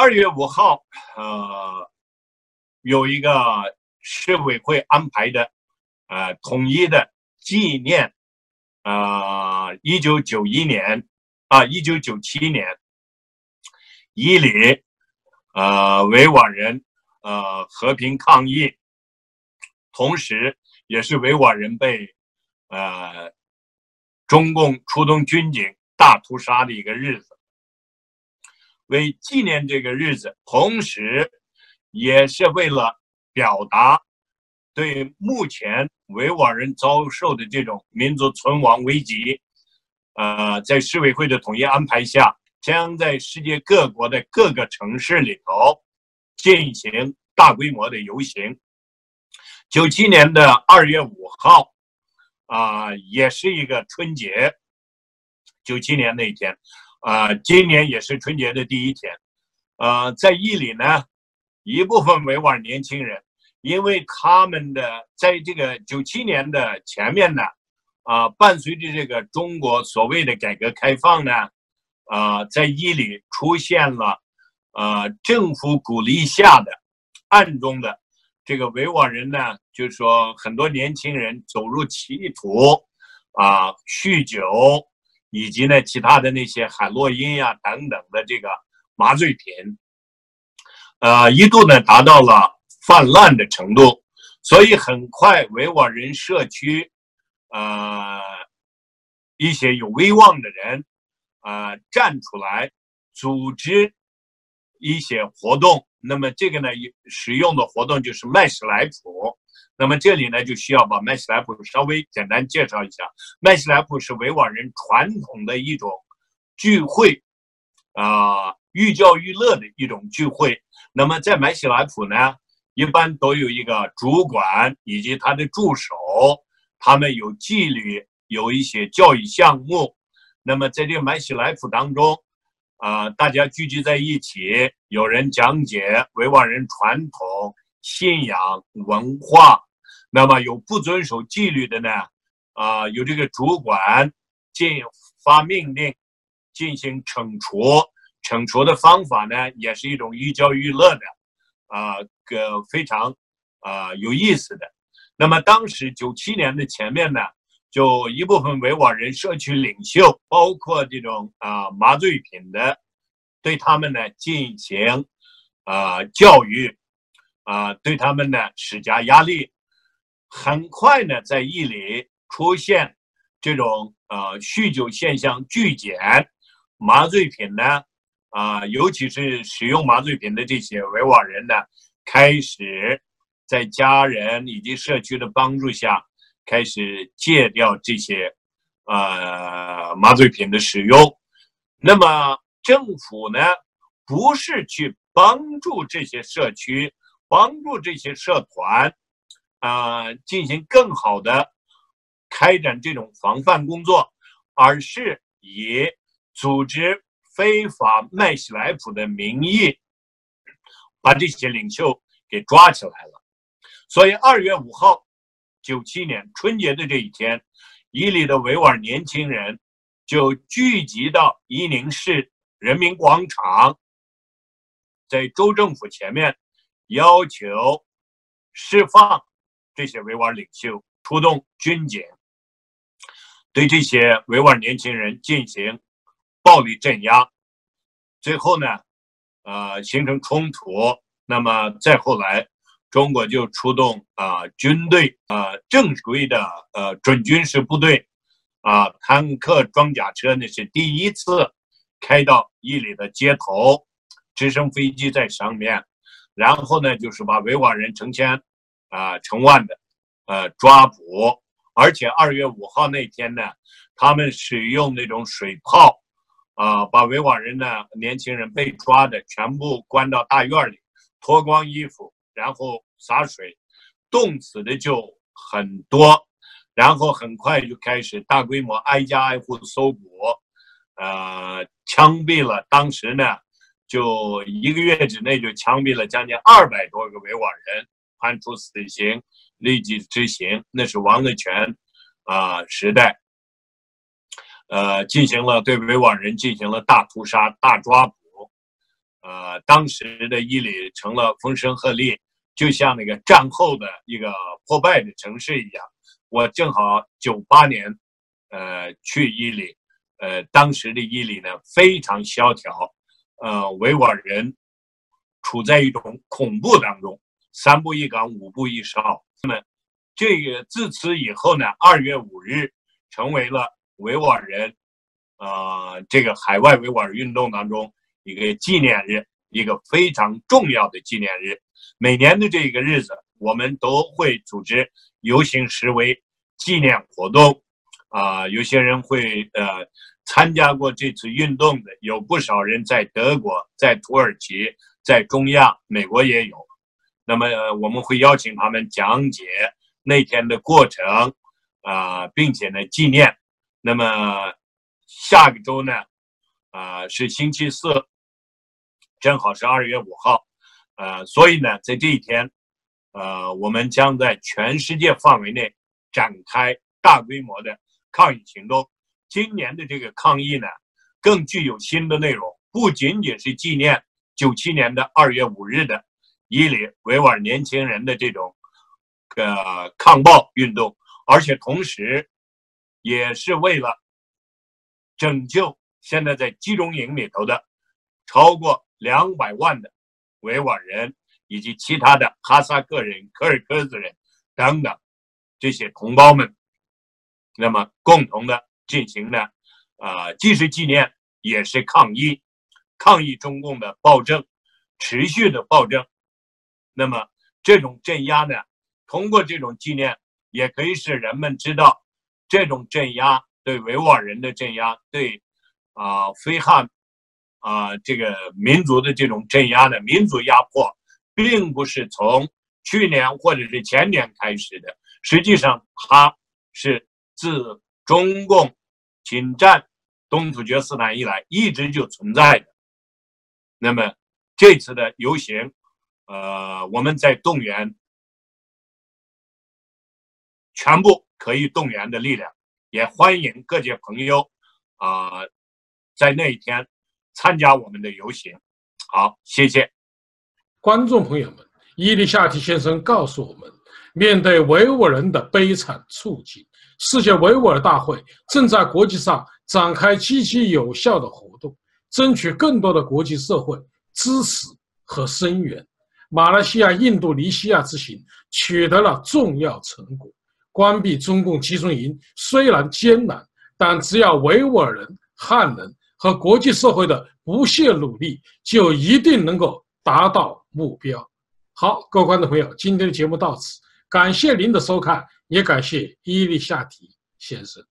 二月五号，呃，有一个市委会安排的，呃，统一的纪念，呃，一九九一年啊，一九九七年，伊犁，呃，维吾尔人，呃，和平抗议，同时也是维吾尔人被，呃，中共出动军警大屠杀的一个日子。为纪念这个日子，同时，也是为了表达对目前维吾尔人遭受的这种民族存亡危机，呃，在市委会的统一安排下，将在世界各国的各个城市里头进行大规模的游行。九七年的二月五号，啊，也是一个春节。九七年那一天。啊，今年也是春节的第一天，呃，在伊犁呢，一部分维吾尔年轻人，因为他们的在这个九七年的前面呢，啊，伴随着这个中国所谓的改革开放呢，啊，在伊犁出现了，呃，政府鼓励下的暗中的这个维吾尔人呢，就是说很多年轻人走入歧途，啊，酗酒。以及呢，其他的那些海洛因呀等等的这个麻醉品，呃，一度呢达到了泛滥的程度，所以很快维吾尔人社区，呃，一些有威望的人，呃，站出来组织一些活动。那么这个呢，使用的活动就是麦史莱普。那么这里呢，就需要把麦西莱普稍微简单介绍一下。麦西莱普是维吾尔人传统的一种聚会，啊，寓教于乐的一种聚会。那么在麦西莱普呢，一般都有一个主管以及他的助手，他们有纪律，有一些教育项目。那么在这个麦斯莱普当中，啊，大家聚集在一起，有人讲解维吾尔人传统信仰文化。那么有不遵守纪律的呢？啊，有这个主管进发命令进行惩处，惩处的方法呢，也是一种寓教于乐的，啊，个非常啊有意思的。那么当时九七年的前面呢，就一部分维吾尔人社区领袖，包括这种啊麻醉品的，对他们呢进行啊教育，啊对他们呢施加压力。很快呢，在伊犁出现这种呃酗酒现象剧减，麻醉品呢，啊，尤其是使用麻醉品的这些维吾尔人呢，开始在家人以及社区的帮助下，开始戒掉这些呃麻醉品的使用。那么政府呢，不是去帮助这些社区，帮助这些社团。啊，进行更好的开展这种防范工作，而是以组织非法卖喜来普的名义，把这些领袖给抓起来了。所以，二月五号，九七年春节的这一天，伊犁的维吾尔年轻人就聚集到伊宁市人民广场，在州政府前面要求释放。这些维吾尔领袖出动军警，对这些维吾尔年轻人进行暴力镇压，最后呢，呃，形成冲突。那么再后来，中国就出动啊军队啊正规的呃准军事部队啊坦克装甲车那是第一次开到伊犁的街头，直升飞机在上面，然后呢就是把维吾尔人成千。啊，成万的，呃，抓捕，而且二月五号那天呢，他们使用那种水炮，啊，把维吾尔人呢，年轻人被抓的全部关到大院里，脱光衣服，然后洒水，冻死的就很多，然后很快就开始大规模挨家挨户的搜捕，呃，枪毙了，当时呢，就一个月之内就枪毙了将近二百多个维吾尔人。判处死刑，立即执行。那是王德全啊时代，呃，进行了对维吾尔人进行了大屠杀、大抓捕，呃，当时的伊犁成了风声鹤唳，就像那个战后的一个破败的城市一样。我正好九八年，呃，去伊犁，呃，当时的伊犁呢非常萧条，呃，维吾尔人处在一种恐怖当中，三步一岗，五步一哨。那么，这个自此以后呢，二月五日成为了维吾尔人，呃，这个海外维吾尔运动当中一个纪念日，一个非常重要的纪念日。每年的这个日子，我们都会组织。游行示威纪念活动，啊，有些人会呃参加过这次运动的，有不少人在德国、在土耳其、在中亚、美国也有。那么我们会邀请他们讲解那天的过程，啊，并且呢纪念。那么下个周呢，啊是星期四，正好是二月五号，呃，所以呢在这一天。呃，我们将在全世界范围内展开大规模的抗议行动。今年的这个抗议呢，更具有新的内容，不仅仅是纪念九七年的二月五日的伊犁维吾尔年轻人的这种呃抗暴运动，而且同时也是为了拯救现在在集中营里头的超过两百万的维吾尔人。以及其他的哈萨克人、柯尔克孜人等等这些同胞们，那么共同的进行的，啊，既是纪念，也是抗议，抗议中共的暴政，持续的暴政。那么这种镇压呢，通过这种纪念，也可以使人们知道，这种镇压对维吾尔人的镇压，对啊非汉啊这个民族的这种镇压的民族压迫。并不是从去年或者是前年开始的，实际上它是自中共侵占东突厥斯坦以来一直就存在的。那么这次的游行，呃，我们在动员全部可以动员的力量，也欢迎各界朋友啊，在那一天参加我们的游行。好，谢谢。观众朋友们，伊利夏提先生告诉我们，面对维吾尔人的悲惨处境，世界维吾尔大会正在国际上展开积极有效的活动，争取更多的国际社会支持和声援。马来西亚印度尼西亚之行取得了重要成果，关闭中共集中营虽然艰难，但只要维吾尔人、汉人和国际社会的不懈努力，就一定能够达到。目标，好，各位观众朋友，今天的节目到此，感谢您的收看，也感谢伊利夏提先生。